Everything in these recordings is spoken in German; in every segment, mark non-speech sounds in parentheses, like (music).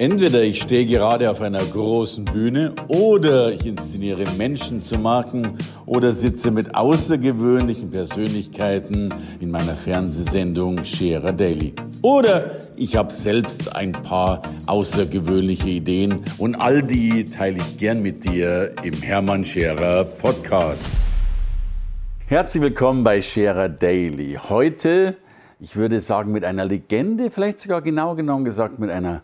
Entweder ich stehe gerade auf einer großen Bühne oder ich inszeniere Menschen zu Marken oder sitze mit außergewöhnlichen Persönlichkeiten in meiner Fernsehsendung Scherer Daily. Oder ich habe selbst ein paar außergewöhnliche Ideen und all die teile ich gern mit dir im Hermann Scherer Podcast. Herzlich willkommen bei Scherer Daily. Heute, ich würde sagen, mit einer Legende, vielleicht sogar genau genommen gesagt mit einer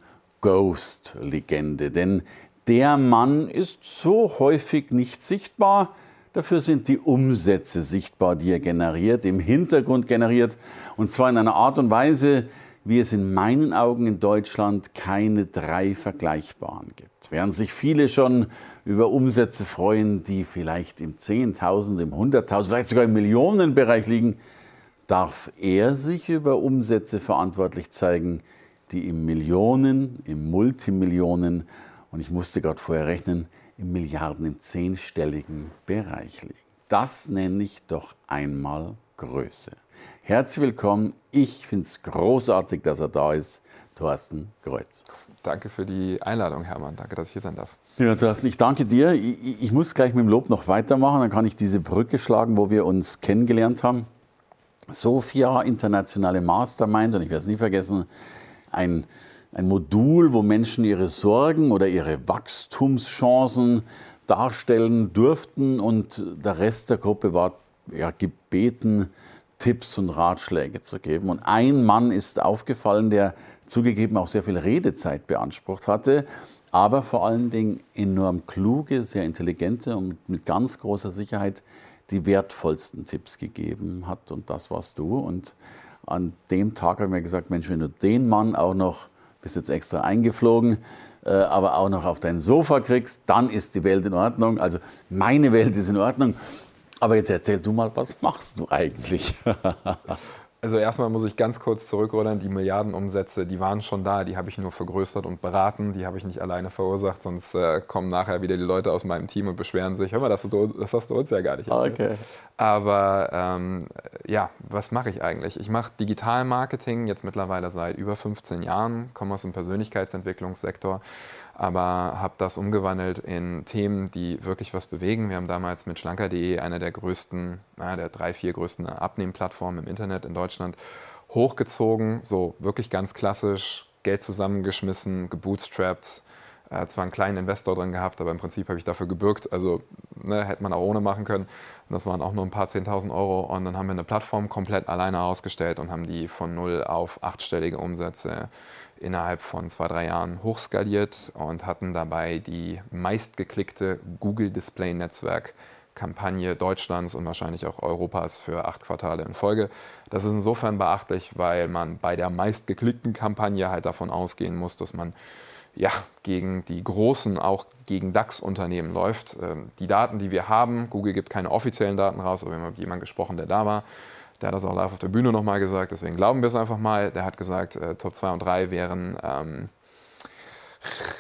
Ghost-Legende. Denn der Mann ist so häufig nicht sichtbar. Dafür sind die Umsätze sichtbar, die er generiert, im Hintergrund generiert. Und zwar in einer Art und Weise, wie es in meinen Augen in Deutschland keine drei vergleichbaren gibt. Während sich viele schon über Umsätze freuen, die vielleicht im Zehntausend, im Hunderttausend, vielleicht sogar im Millionenbereich liegen, darf er sich über Umsätze verantwortlich zeigen, die im Millionen, im Multimillionen und ich musste gerade vorher rechnen, im Milliarden, im zehnstelligen Bereich liegen. Das nenne ich doch einmal Größe. Herzlich willkommen. Ich finde es großartig, dass er da ist. Thorsten Kreuz. Danke für die Einladung, Hermann. Danke, dass ich hier sein darf. Ja, Thorsten, ich danke dir. Ich, ich muss gleich mit dem Lob noch weitermachen. Dann kann ich diese Brücke schlagen, wo wir uns kennengelernt haben. Sophia, internationale Mastermind, und ich werde es nie vergessen, ein, ein Modul, wo Menschen ihre Sorgen oder ihre Wachstumschancen darstellen durften und der Rest der Gruppe war ja, gebeten, Tipps und Ratschläge zu geben. Und ein Mann ist aufgefallen, der zugegeben auch sehr viel Redezeit beansprucht hatte, aber vor allen Dingen enorm kluge, sehr intelligente und mit ganz großer Sicherheit die wertvollsten Tipps gegeben hat. Und das warst du. Und an dem Tag habe ich mir gesagt, Mensch, wenn du den Mann auch noch, bist jetzt extra eingeflogen, äh, aber auch noch auf dein Sofa kriegst, dann ist die Welt in Ordnung. Also meine Welt ist in Ordnung. Aber jetzt erzähl du mal, was machst du eigentlich? (laughs) Also erstmal muss ich ganz kurz zurückrudern, die Milliardenumsätze, die waren schon da, die habe ich nur vergrößert und beraten, die habe ich nicht alleine verursacht, sonst äh, kommen nachher wieder die Leute aus meinem Team und beschweren sich, hör mal, das, das hast du uns ja gar nicht erzählt. Okay. Aber ähm, ja, was mache ich eigentlich? Ich mache Digitalmarketing jetzt mittlerweile seit über 15 Jahren, komme aus dem Persönlichkeitsentwicklungssektor aber habe das umgewandelt in Themen, die wirklich was bewegen. Wir haben damals mit schlanker.de eine der größten, naja, der drei, vier größten Abnehmplattformen im Internet in Deutschland hochgezogen, so wirklich ganz klassisch, Geld zusammengeschmissen, gebootstrapped, äh, zwar einen kleinen Investor drin gehabt, aber im Prinzip habe ich dafür gebürgt. Also ne, hätte man auch ohne machen können. Das waren auch nur ein paar 10.000 Euro. Und dann haben wir eine Plattform komplett alleine ausgestellt und haben die von null auf achtstellige Umsätze innerhalb von zwei, drei Jahren hochskaliert und hatten dabei die meistgeklickte Google Display Netzwerk Kampagne Deutschlands und wahrscheinlich auch Europas für acht Quartale in Folge. Das ist insofern beachtlich, weil man bei der meistgeklickten Kampagne halt davon ausgehen muss, dass man ja, gegen die großen, auch gegen DAX-Unternehmen läuft. Ähm, die Daten, die wir haben, Google gibt keine offiziellen Daten raus, aber wir haben mit jemandem gesprochen, der da war. Der hat das auch live auf der Bühne nochmal gesagt, deswegen glauben wir es einfach mal. Der hat gesagt, äh, Top 2 und 3 wären ähm,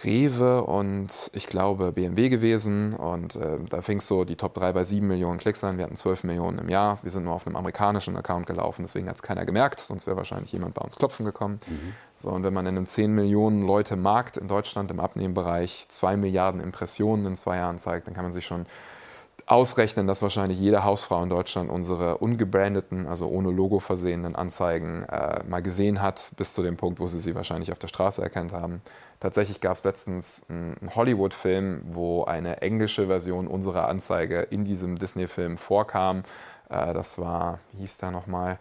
Rewe und ich glaube BMW gewesen. Und äh, da fing es so die Top 3 bei 7 Millionen Klicks an. Wir hatten 12 Millionen im Jahr. Wir sind nur auf einem amerikanischen Account gelaufen, deswegen hat es keiner gemerkt. Sonst wäre wahrscheinlich jemand bei uns klopfen gekommen. Mhm. So, und wenn man in einem 10 Millionen Leute Markt in Deutschland im Abnehmbereich 2 Milliarden Impressionen in zwei Jahren zeigt, dann kann man sich schon ausrechnen, dass wahrscheinlich jede Hausfrau in Deutschland unsere ungebrandeten, also ohne Logo versehenen Anzeigen äh, mal gesehen hat, bis zu dem Punkt, wo sie sie wahrscheinlich auf der Straße erkannt haben. Tatsächlich gab es letztens einen Hollywood-Film, wo eine englische Version unserer Anzeige in diesem Disney-Film vorkam. Äh, das war, wie hieß der nochmal?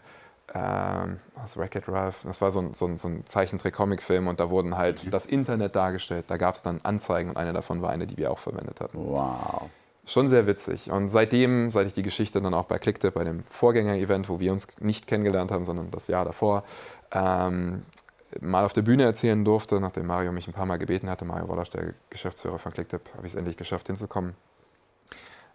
Ähm, was Wreck-It Ralph, das war so ein, so ein, so ein Zeichentrick-Comic-Film und da wurden halt mhm. das Internet dargestellt. Da gab es dann Anzeigen und eine davon war eine, die wir auch verwendet hatten. Wow schon sehr witzig. Und seitdem, seit ich die Geschichte dann auch bei ClickTip, bei dem Vorgänger-Event, wo wir uns nicht kennengelernt haben, sondern das Jahr davor, ähm, mal auf der Bühne erzählen durfte, nachdem Mario mich ein paar Mal gebeten hatte, Mario Wollasch, der Geschäftsführer von ClickTip, habe ich es endlich geschafft hinzukommen.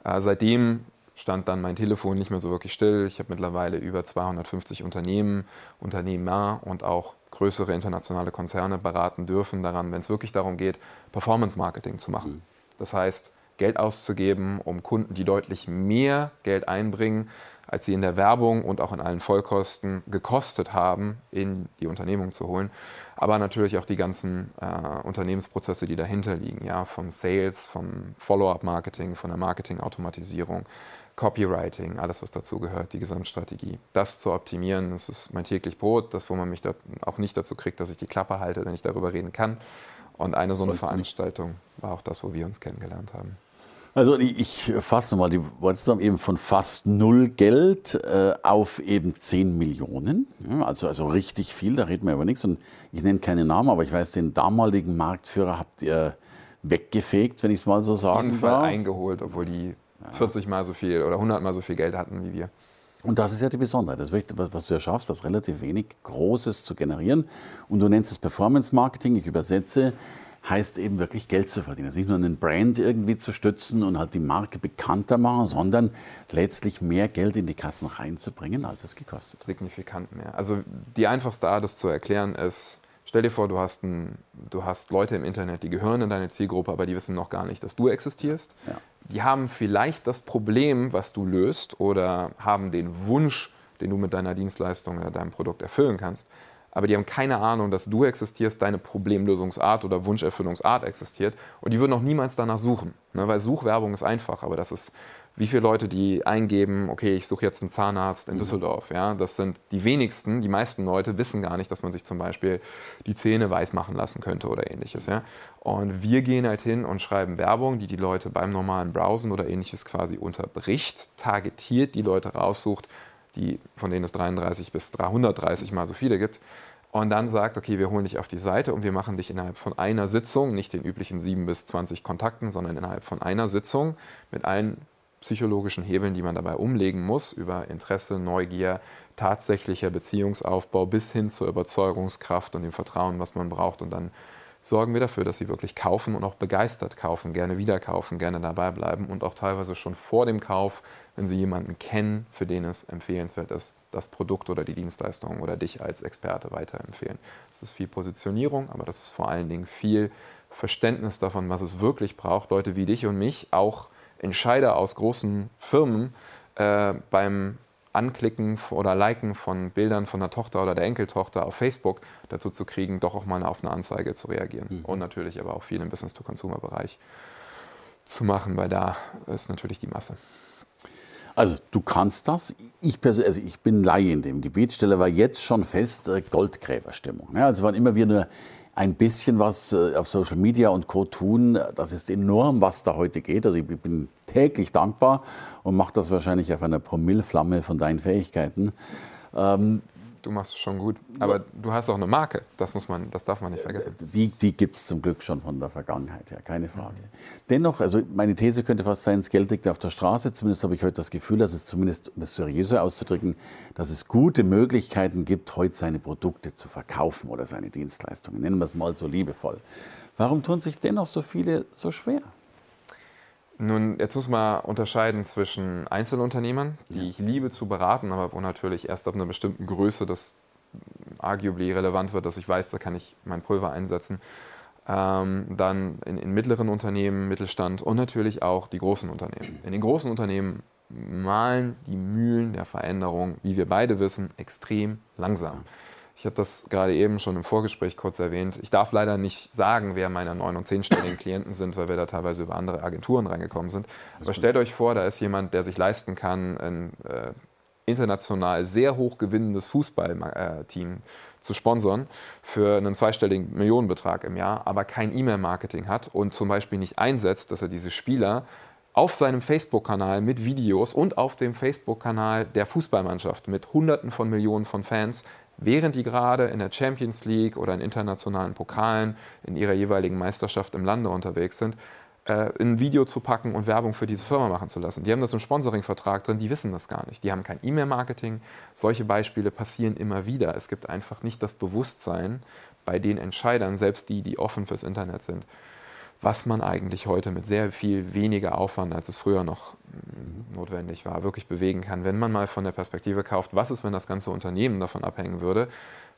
Äh, seitdem stand dann mein Telefon nicht mehr so wirklich still. Ich habe mittlerweile über 250 Unternehmen, Unternehmer und auch größere internationale Konzerne beraten dürfen daran, wenn es wirklich darum geht, Performance Marketing zu machen. Mhm. Das heißt, Geld auszugeben, um Kunden, die deutlich mehr Geld einbringen, als sie in der Werbung und auch in allen Vollkosten gekostet haben, in die Unternehmung zu holen. Aber natürlich auch die ganzen äh, Unternehmensprozesse, die dahinter liegen, ja, von Sales, vom Follow-up-Marketing, von der Marketing-Automatisierung, Copywriting, alles, was dazu gehört, die Gesamtstrategie. Das zu optimieren, das ist mein täglich Brot, das, wo man mich auch nicht dazu kriegt, dass ich die Klappe halte, wenn ich darüber reden kann. Und eine so eine Veranstaltung war auch das, wo wir uns kennengelernt haben. Also ich fasse mal, die wolltest du eben von fast null Geld äh, auf eben 10 Millionen. Ja, also, also richtig viel, da reden wir über nichts. Und ich nenne keine Namen, aber ich weiß, den damaligen Marktführer habt ihr weggefegt, wenn ich es mal so sagen Fall darf. eingeholt, obwohl die 40 Mal so viel oder 100 Mal so viel Geld hatten wie wir. Und das ist ja die Besonderheit, das was, was du ja schaffst, das relativ wenig Großes zu generieren. Und du nennst es Performance Marketing, ich übersetze heißt eben wirklich Geld zu verdienen. Also nicht nur einen Brand irgendwie zu stützen und halt die Marke bekannter machen, sondern letztlich mehr Geld in die Kassen reinzubringen, als es gekostet hat. Signifikant mehr. Also die einfachste Art, das zu erklären, ist, stell dir vor, du hast, ein, du hast Leute im Internet, die gehören in deine Zielgruppe, aber die wissen noch gar nicht, dass du existierst. Ja. Die haben vielleicht das Problem, was du löst oder haben den Wunsch, den du mit deiner Dienstleistung oder deinem Produkt erfüllen kannst aber die haben keine Ahnung, dass du existierst, deine Problemlösungsart oder Wunscherfüllungsart existiert und die würden auch niemals danach suchen, ne? weil Suchwerbung ist einfach, aber das ist wie viele Leute, die eingeben, okay, ich suche jetzt einen Zahnarzt in mhm. Düsseldorf. Ja, das sind die wenigsten, die meisten Leute wissen gar nicht, dass man sich zum Beispiel die Zähne weiß machen lassen könnte oder ähnliches. Ja. Und wir gehen halt hin und schreiben Werbung, die die Leute beim normalen Browsen oder ähnliches quasi unterbricht, targetiert die Leute raussucht die, von denen es 33 bis 330 mal so viele gibt, und dann sagt, okay, wir holen dich auf die Seite und wir machen dich innerhalb von einer Sitzung, nicht den üblichen 7 bis 20 Kontakten, sondern innerhalb von einer Sitzung mit allen psychologischen Hebeln, die man dabei umlegen muss, über Interesse, Neugier, tatsächlicher Beziehungsaufbau bis hin zur Überzeugungskraft und dem Vertrauen, was man braucht. Und dann sorgen wir dafür, dass sie wirklich kaufen und auch begeistert kaufen, gerne wieder kaufen, gerne dabei bleiben und auch teilweise schon vor dem Kauf, wenn sie jemanden kennen, für den es empfehlenswert ist, das Produkt oder die Dienstleistung oder dich als Experte weiterempfehlen. Das ist viel Positionierung, aber das ist vor allen Dingen viel Verständnis davon, was es wirklich braucht, Leute wie dich und mich, auch Entscheider aus großen Firmen äh, beim Anklicken oder Liken von Bildern von der Tochter oder der Enkeltochter auf Facebook dazu zu kriegen, doch auch mal auf eine Anzeige zu reagieren. Mhm. Und natürlich aber auch viel im Business-to-Consumer-Bereich zu machen, weil da ist natürlich die Masse. Also du kannst das. Ich, also ich bin Laie in dem Gebiet, stelle aber jetzt schon fest, äh, Goldgräberstimmung. Ja, also wann immer wir nur ein bisschen was äh, auf Social Media und Co. tun. Das ist enorm, was da heute geht. Also ich bin täglich dankbar und mache das wahrscheinlich auf einer Promillflamme von deinen Fähigkeiten. Ähm, du machst es schon gut. Aber du hast auch eine Marke, das, muss man, das darf man nicht vergessen. Die, die gibt es zum Glück schon von der Vergangenheit her, keine Frage. Mhm. Dennoch, also meine These könnte fast sein, das Geld liegt auf der Straße. Zumindest habe ich heute das Gefühl, dass es zumindest, um es seriöser auszudrücken, dass es gute Möglichkeiten gibt, heute seine Produkte zu verkaufen oder seine Dienstleistungen. Nennen wir es mal so liebevoll. Warum tun sich dennoch so viele so schwer? Nun, jetzt muss man unterscheiden zwischen Einzelunternehmern, die ja. ich liebe zu beraten, aber wo natürlich erst ab einer bestimmten Größe das arguably relevant wird, dass ich weiß, da kann ich mein Pulver einsetzen. Ähm, dann in, in, mittleren Unternehmen, Mittelstand und natürlich auch die großen Unternehmen. In den großen Unternehmen malen die Mühlen der Veränderung, wie wir beide wissen, extrem langsam. Ich habe das gerade eben schon im Vorgespräch kurz erwähnt. Ich darf leider nicht sagen, wer meine neun- und zehnstelligen Klienten sind, weil wir da teilweise über andere Agenturen reingekommen sind. Aber stellt euch vor, da ist jemand, der sich leisten kann, ein äh, international sehr hoch gewinnendes Fußballteam zu sponsern für einen zweistelligen Millionenbetrag im Jahr, aber kein E-Mail-Marketing hat und zum Beispiel nicht einsetzt, dass er diese Spieler auf seinem Facebook-Kanal mit Videos und auf dem Facebook-Kanal der Fußballmannschaft mit Hunderten von Millionen von Fans während die gerade in der Champions League oder in internationalen Pokalen in ihrer jeweiligen Meisterschaft im Lande unterwegs sind, äh, ein Video zu packen und Werbung für diese Firma machen zu lassen. Die haben das im Sponsoring-Vertrag drin, die wissen das gar nicht. Die haben kein E-Mail-Marketing. Solche Beispiele passieren immer wieder. Es gibt einfach nicht das Bewusstsein bei den Entscheidern, selbst die, die offen fürs Internet sind, was man eigentlich heute mit sehr viel weniger Aufwand, als es früher noch notwendig war, wirklich bewegen kann. Wenn man mal von der Perspektive kauft, was ist, wenn das ganze Unternehmen davon abhängen würde,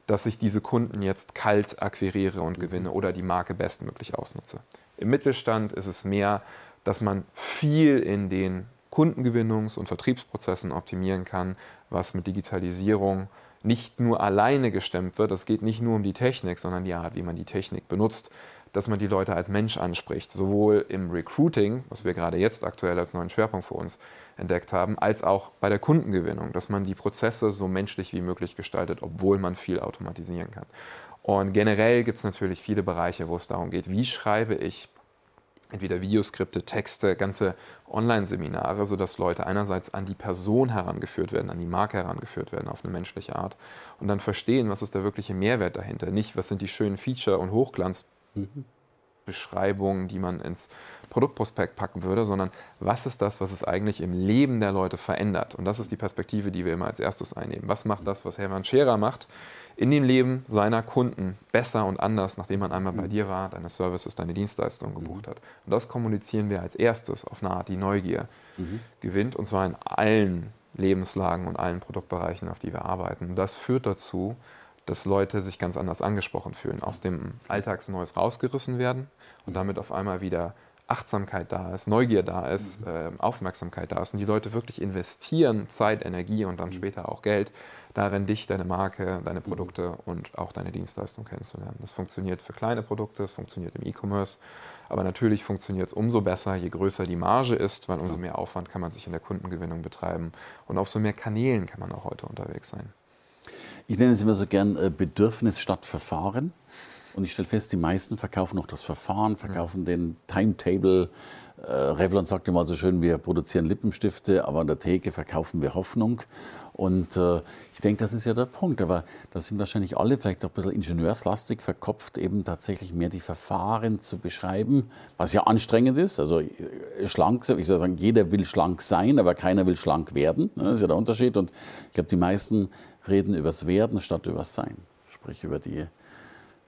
dass ich diese Kunden jetzt kalt akquiriere und gewinne oder die Marke bestmöglich ausnutze. Im Mittelstand ist es mehr dass man viel in den Kundengewinnungs- und Vertriebsprozessen optimieren kann, was mit Digitalisierung nicht nur alleine gestemmt wird. Es geht nicht nur um die Technik, sondern die Art, wie man die Technik benutzt, dass man die Leute als Mensch anspricht, sowohl im Recruiting, was wir gerade jetzt aktuell als neuen Schwerpunkt für uns entdeckt haben, als auch bei der Kundengewinnung, dass man die Prozesse so menschlich wie möglich gestaltet, obwohl man viel automatisieren kann. Und generell gibt es natürlich viele Bereiche, wo es darum geht, wie schreibe ich entweder Videoskripte, Texte, ganze Online-Seminare, sodass Leute einerseits an die Person herangeführt werden, an die Marke herangeführt werden auf eine menschliche Art und dann verstehen, was ist der wirkliche Mehrwert dahinter. Nicht, was sind die schönen Feature und Hochglanzbeschreibungen, die man ins Produktprospekt packen würde, sondern was ist das, was es eigentlich im Leben der Leute verändert. Und das ist die Perspektive, die wir immer als erstes einnehmen. Was macht das, was Hermann Scherer macht? in dem Leben seiner Kunden besser und anders, nachdem man einmal bei mhm. dir war, deine Services, deine Dienstleistungen gebucht mhm. hat. Und das kommunizieren wir als erstes auf eine Art, die Neugier mhm. gewinnt, und zwar in allen Lebenslagen und allen Produktbereichen, auf die wir arbeiten. Und das führt dazu, dass Leute sich ganz anders angesprochen fühlen, aus dem Alltagsneues rausgerissen werden und damit auf einmal wieder Achtsamkeit da ist, Neugier da ist, mhm. äh, Aufmerksamkeit da ist und die Leute wirklich investieren Zeit, Energie und dann mhm. später auch Geld darin, dich, deine Marke, deine mhm. Produkte und auch deine Dienstleistung kennenzulernen. Das funktioniert für kleine Produkte, es funktioniert im E-Commerce, aber natürlich funktioniert es umso besser, je größer die Marge ist, weil umso mehr Aufwand kann man sich in der Kundengewinnung betreiben und auf so mehr Kanälen kann man auch heute unterwegs sein. Ich nenne es immer so gern äh, Bedürfnis statt Verfahren. Und ich stelle fest, die meisten verkaufen noch das Verfahren, verkaufen mhm. den Timetable. Äh, Revlon sagte mal so schön, wir produzieren Lippenstifte, aber an der Theke verkaufen wir Hoffnung. Und äh, ich denke, das ist ja der Punkt. Aber da sind wahrscheinlich alle vielleicht auch ein bisschen ingenieurslastig verkopft, eben tatsächlich mehr die Verfahren zu beschreiben, was ja anstrengend ist. Also äh, schlank, ich soll sagen, jeder will schlank sein, aber keiner will schlank werden. Das ist ja der Unterschied. Und ich glaube, die meisten reden übers Werden statt übers Sein. Sprich über die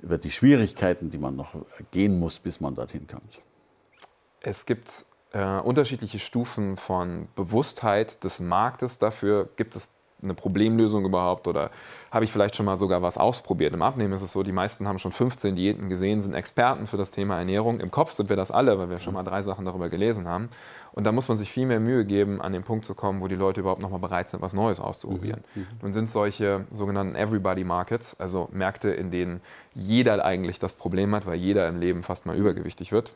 über die Schwierigkeiten, die man noch gehen muss, bis man dorthin kommt? Es gibt äh, unterschiedliche Stufen von Bewusstheit des Marktes dafür. Gibt es eine Problemlösung überhaupt oder habe ich vielleicht schon mal sogar was ausprobiert? Im Abnehmen ist es so, die meisten haben schon 15 Diäten gesehen, sind Experten für das Thema Ernährung. Im Kopf sind wir das alle, weil wir schon mal drei Sachen darüber gelesen haben. Und da muss man sich viel mehr Mühe geben, an den Punkt zu kommen, wo die Leute überhaupt noch mal bereit sind, was Neues auszuprobieren. Mhm. mhm. Nun sind solche sogenannten Everybody Markets, also Märkte, in denen jeder eigentlich das Problem hat, weil jeder im Leben fast mal übergewichtig wird.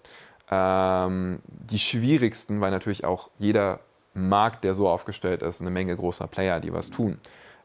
Ähm, die schwierigsten, weil natürlich auch jeder Markt, der so aufgestellt ist, eine Menge großer Player, die was tun,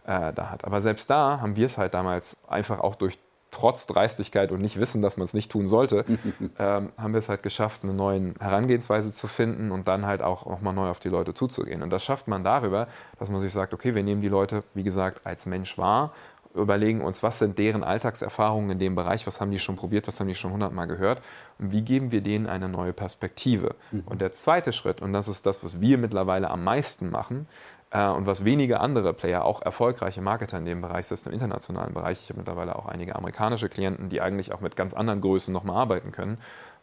äh, da hat. Aber selbst da haben wir es halt damals einfach auch durch trotz Dreistigkeit und nicht wissen, dass man es nicht tun sollte, (laughs) ähm, haben wir es halt geschafft, eine neue Herangehensweise zu finden und dann halt auch nochmal neu auf die Leute zuzugehen. Und das schafft man darüber, dass man sich sagt, okay, wir nehmen die Leute, wie gesagt, als Mensch wahr, überlegen uns, was sind deren Alltagserfahrungen in dem Bereich, was haben die schon probiert, was haben die schon hundertmal gehört und wie geben wir denen eine neue Perspektive. Mhm. Und der zweite Schritt, und das ist das, was wir mittlerweile am meisten machen, äh, und was wenige andere Player, auch erfolgreiche Marketer in dem Bereich, selbst im internationalen Bereich, ich habe mittlerweile auch einige amerikanische Klienten, die eigentlich auch mit ganz anderen Größen nochmal arbeiten können.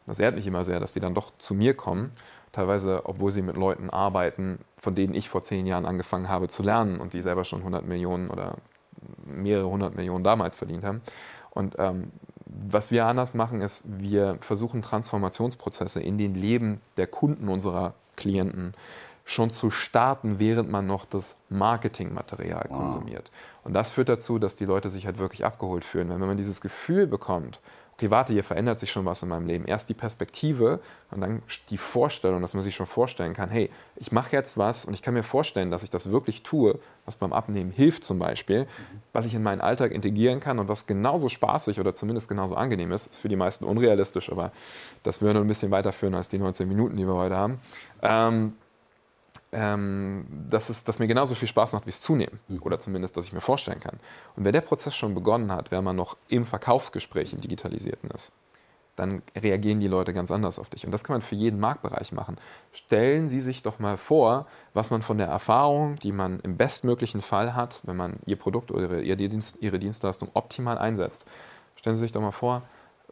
das ehrt mich immer sehr, dass die dann doch zu mir kommen, teilweise, obwohl sie mit Leuten arbeiten, von denen ich vor zehn Jahren angefangen habe zu lernen und die selber schon 100 Millionen oder mehrere hundert Millionen damals verdient haben. Und ähm, was wir anders machen, ist, wir versuchen Transformationsprozesse in den Leben der Kunden unserer Klienten schon zu starten, während man noch das Marketingmaterial wow. konsumiert. Und das führt dazu, dass die Leute sich halt wirklich abgeholt fühlen. Wenn man dieses Gefühl bekommt, warte, hier verändert sich schon was in meinem Leben. Erst die Perspektive und dann die Vorstellung, dass man sich schon vorstellen kann, hey, ich mache jetzt was und ich kann mir vorstellen, dass ich das wirklich tue, was beim Abnehmen hilft zum Beispiel, was ich in meinen Alltag integrieren kann und was genauso spaßig oder zumindest genauso angenehm ist, ist für die meisten unrealistisch, aber das würde ein bisschen weiterführen als die 19 Minuten, die wir heute haben. Ähm, ähm, dass, es, dass mir genauso viel Spaß macht wie es zunehmen. Mhm. Oder zumindest, dass ich mir vorstellen kann. Und wenn der Prozess schon begonnen hat, wenn man noch im Verkaufsgespräch im Digitalisierten ist, dann reagieren die Leute ganz anders auf dich. Und das kann man für jeden Marktbereich machen. Stellen Sie sich doch mal vor, was man von der Erfahrung, die man im bestmöglichen Fall hat, wenn man Ihr Produkt oder Ihre, Ihre Dienstleistung optimal einsetzt. Stellen Sie sich doch mal vor,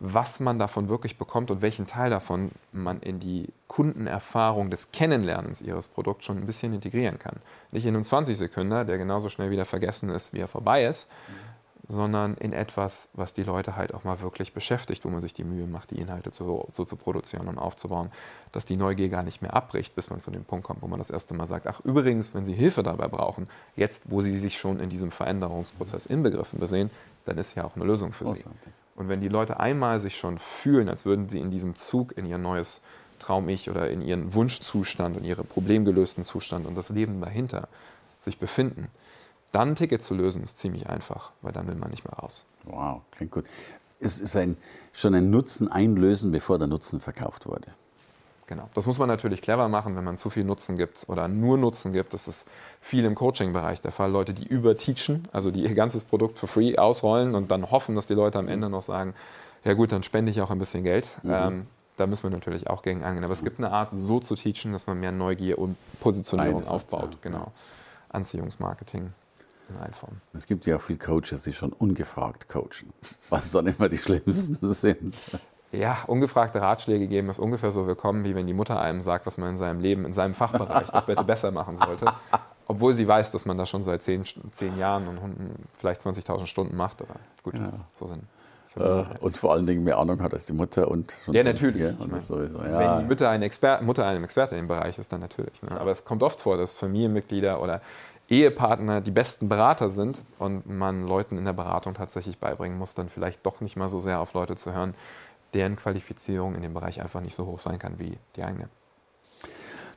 was man davon wirklich bekommt und welchen Teil davon man in die Kundenerfahrung des Kennenlernens ihres Produkts schon ein bisschen integrieren kann. Nicht in einem 20 Sekunden, der genauso schnell wieder vergessen ist, wie er vorbei ist, sondern in etwas, was die Leute halt auch mal wirklich beschäftigt, wo man sich die Mühe macht, die Inhalte so, so zu produzieren und aufzubauen, dass die Neugier gar nicht mehr abbricht, bis man zu dem Punkt kommt, wo man das erste Mal sagt, ach übrigens, wenn Sie Hilfe dabei brauchen, jetzt, wo Sie sich schon in diesem Veränderungsprozess inbegriffen besehen, dann ist ja auch eine Lösung für Sie. Und wenn die Leute einmal sich schon fühlen, als würden sie in diesem Zug in ihr neues Traum-Ich oder in ihren Wunschzustand und ihren problemgelösten Zustand und das Leben dahinter sich befinden, dann ein Ticket zu lösen, ist ziemlich einfach, weil dann will man nicht mehr raus. Wow, klingt gut. Es ist ein, schon ein Nutzen einlösen, bevor der Nutzen verkauft wurde. Genau. Das muss man natürlich clever machen, wenn man zu viel Nutzen gibt oder nur Nutzen gibt. Das ist viel im Coaching-Bereich der Fall. Leute, die überteachen, also die ihr ganzes Produkt for free ausrollen und dann hoffen, dass die Leute am Ende noch sagen, ja gut, dann spende ich auch ein bisschen Geld. Mhm. Ähm, da müssen wir natürlich auch gegen angehen. Aber es gibt eine Art, so zu teachen, dass man mehr Neugier und Positionierung Beides aufbaut. Ja. Genau. Anziehungsmarketing. Es gibt ja auch viele Coaches, die schon ungefragt coachen, was dann immer die schlimmsten (laughs) sind. Ja, ungefragte Ratschläge geben ist ungefähr so willkommen, wie wenn die Mutter einem sagt, was man in seinem Leben, in seinem Fachbereich doch bitte besser machen sollte. Obwohl sie weiß, dass man das schon seit zehn, zehn Jahren und vielleicht 20.000 Stunden macht. Aber gut, ja. so sind äh, und vor allen Dingen mehr Ahnung hat als die Mutter und ja natürlich ja, meine, sowieso, ja. wenn die Mutter ein Experte, Mutter einem Experte im Bereich ist dann natürlich ne? aber es kommt oft vor dass Familienmitglieder oder Ehepartner die besten Berater sind und man Leuten in der Beratung tatsächlich beibringen muss, dann vielleicht doch nicht mal so sehr auf Leute zu hören, deren Qualifizierung in dem Bereich einfach nicht so hoch sein kann wie die eigene.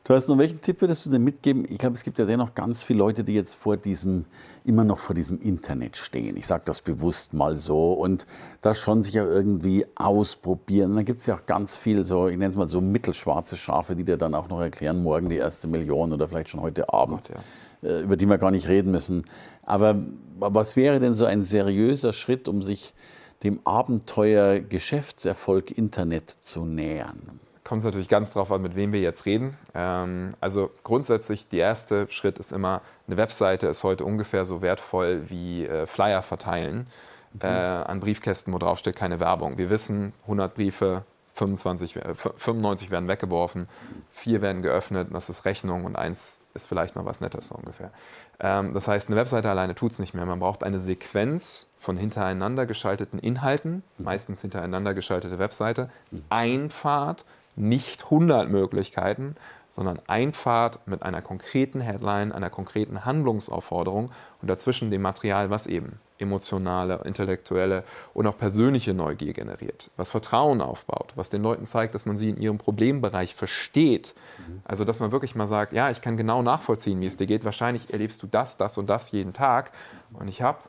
Du hast noch welchen Tipp würdest du denn mitgeben? Ich glaube, es gibt ja dennoch ganz viele Leute, die jetzt vor diesem, immer noch vor diesem Internet stehen. Ich sage das bewusst mal so und da schon sich ja irgendwie ausprobieren. Und dann gibt es ja auch ganz viel so, ich nenne es mal so mittelschwarze Schafe, die dir dann auch noch erklären, morgen die erste Million oder vielleicht schon heute Abend. Ja. Äh, über die wir gar nicht reden müssen. Aber was wäre denn so ein seriöser Schritt, um sich dem Abenteuer Geschäftserfolg Internet zu nähern? Kommt es natürlich ganz darauf an, mit wem wir jetzt reden. Ähm, also grundsätzlich, der erste Schritt ist immer, eine Webseite ist heute ungefähr so wertvoll wie äh, Flyer verteilen mhm. äh, an Briefkästen, wo drauf steht keine Werbung. Wir wissen, 100 Briefe, 25, 95 äh, werden weggeworfen, vier werden geöffnet, das ist Rechnung und eins ist vielleicht mal was Nettes so ungefähr. Ähm, das heißt, eine Webseite alleine tut es nicht mehr. Man braucht eine Sequenz von hintereinander geschalteten Inhalten, meistens hintereinander geschaltete Webseite, ein Pfad, nicht 100 Möglichkeiten, sondern ein Pfad mit einer konkreten Headline, einer konkreten Handlungsaufforderung und dazwischen dem Material, was eben emotionale, intellektuelle und auch persönliche Neugier generiert, was Vertrauen aufbaut, was den Leuten zeigt, dass man sie in ihrem Problembereich versteht. Mhm. Also, dass man wirklich mal sagt, ja, ich kann genau nachvollziehen, wie es dir geht. Wahrscheinlich erlebst du das, das und das jeden Tag. Und ich habe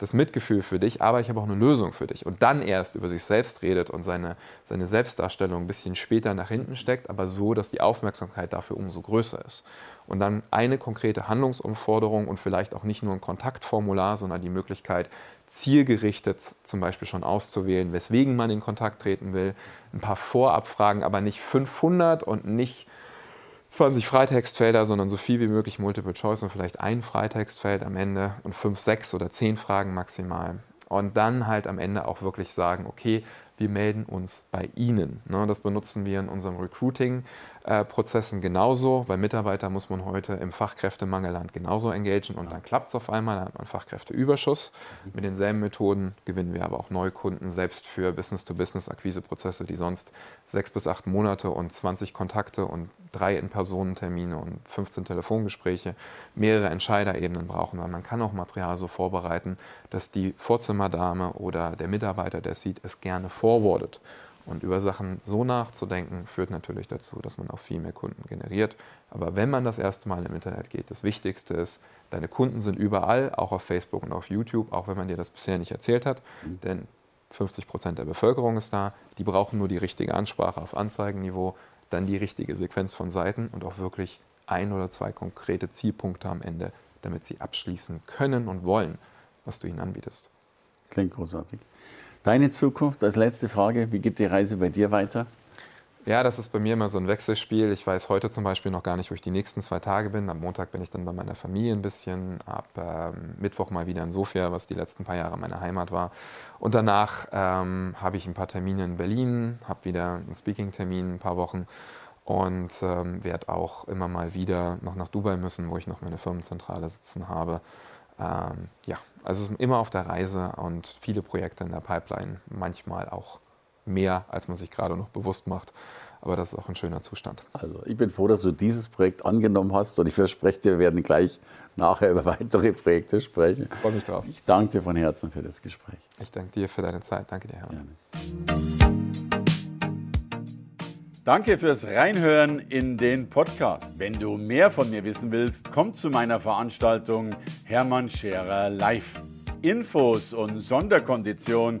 das Mitgefühl für dich, aber ich habe auch eine Lösung für dich. Und dann erst über sich selbst redet und seine, seine Selbstdarstellung ein bisschen später nach hinten steckt, aber so, dass die Aufmerksamkeit dafür umso größer ist. Und dann eine konkrete Handlungsumforderung und vielleicht auch nicht nur ein Kontaktformular, sondern die Möglichkeit, zielgerichtet zum Beispiel schon auszuwählen, weswegen man in Kontakt treten will. Ein paar Vorabfragen, aber nicht 500 und nicht 20 Freitextfelder, sondern so viel wie möglich Multiple Choice und vielleicht ein Freitextfeld am Ende und fünf, sechs oder zehn Fragen maximal. Und dann halt am Ende auch wirklich sagen, okay, wir melden uns bei Ihnen. Ne, das benutzen wir in unserem Recruiting-Prozessen genauso, weil Mitarbeiter muss man heute im Fachkräftemangelland genauso engagieren und dann klappt es auf einmal, dann hat man Fachkräfteüberschuss. Mit denselben Methoden gewinnen wir aber auch Neukunden, selbst für Business-to-Business-Akquiseprozesse, die sonst sechs bis acht Monate und 20 Kontakte und drei In-Personen-Termine und 15 Telefongespräche, mehrere Entscheiderebenen brauchen, weil man kann auch Material so vorbereiten, dass die Vorzimmerdame oder der Mitarbeiter, der sieht, es gerne forwardet. Und über Sachen so nachzudenken, führt natürlich dazu, dass man auch viel mehr Kunden generiert. Aber wenn man das erste Mal im Internet geht, das Wichtigste ist, deine Kunden sind überall, auch auf Facebook und auf YouTube, auch wenn man dir das bisher nicht erzählt hat. Mhm. Denn 50 Prozent der Bevölkerung ist da, die brauchen nur die richtige Ansprache auf Anzeigenniveau, dann die richtige Sequenz von Seiten und auch wirklich ein oder zwei konkrete Zielpunkte am Ende, damit sie abschließen können und wollen, was du ihnen anbietest. Klingt großartig. Deine Zukunft als letzte Frage, wie geht die Reise bei dir weiter? Ja, das ist bei mir immer so ein Wechselspiel. Ich weiß heute zum Beispiel noch gar nicht, wo ich die nächsten zwei Tage bin. Am Montag bin ich dann bei meiner Familie ein bisschen, ab ähm, Mittwoch mal wieder in Sofia, was die letzten paar Jahre meine Heimat war. Und danach ähm, habe ich ein paar Termine in Berlin, habe wieder einen Speaking-Termin, ein paar Wochen und ähm, werde auch immer mal wieder noch nach Dubai müssen, wo ich noch meine Firmenzentrale sitzen habe Ähm, ja, also immer auf der Reise und viele Projekte in der Pipeline, manchmal auch mehr, als man sich gerade noch bewusst macht. Aber das ist auch ein schöner Zustand. Also ich bin froh, dass du dieses Projekt angenommen hast und ich verspreche dir, wir werden gleich nachher über (laughs) weitere Projekte sprechen. Ich freue mich drauf. Ich danke dir von Herzen für das Gespräch. Ich danke dir für deine Zeit. Danke dir, Herr. Gerne. Danke fürs Reinhören in den Podcast. Wenn du mehr von mir wissen willst, komm zu meiner Veranstaltung Hermann Scherer Live. Infos und Sonderkonditionen